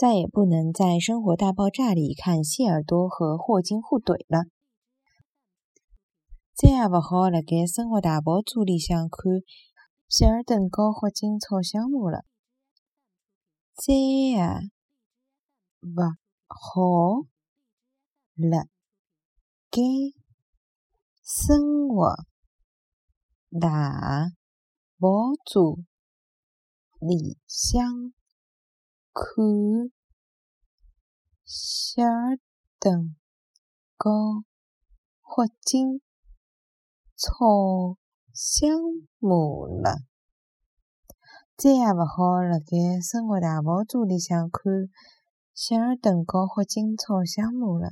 再也不能在《生活大爆炸》里看谢耳朵和霍金互怼了。再也勿好辣盖《生活大爆炸》里向看谢尔顿和霍金吵相骂了。再也勿好辣盖《生活大爆炸》里向看希尔顿和霍金吵相骂了。再也勿好辣盖《生活大爆炸》里向看希尔顿和霍金吵相骂了。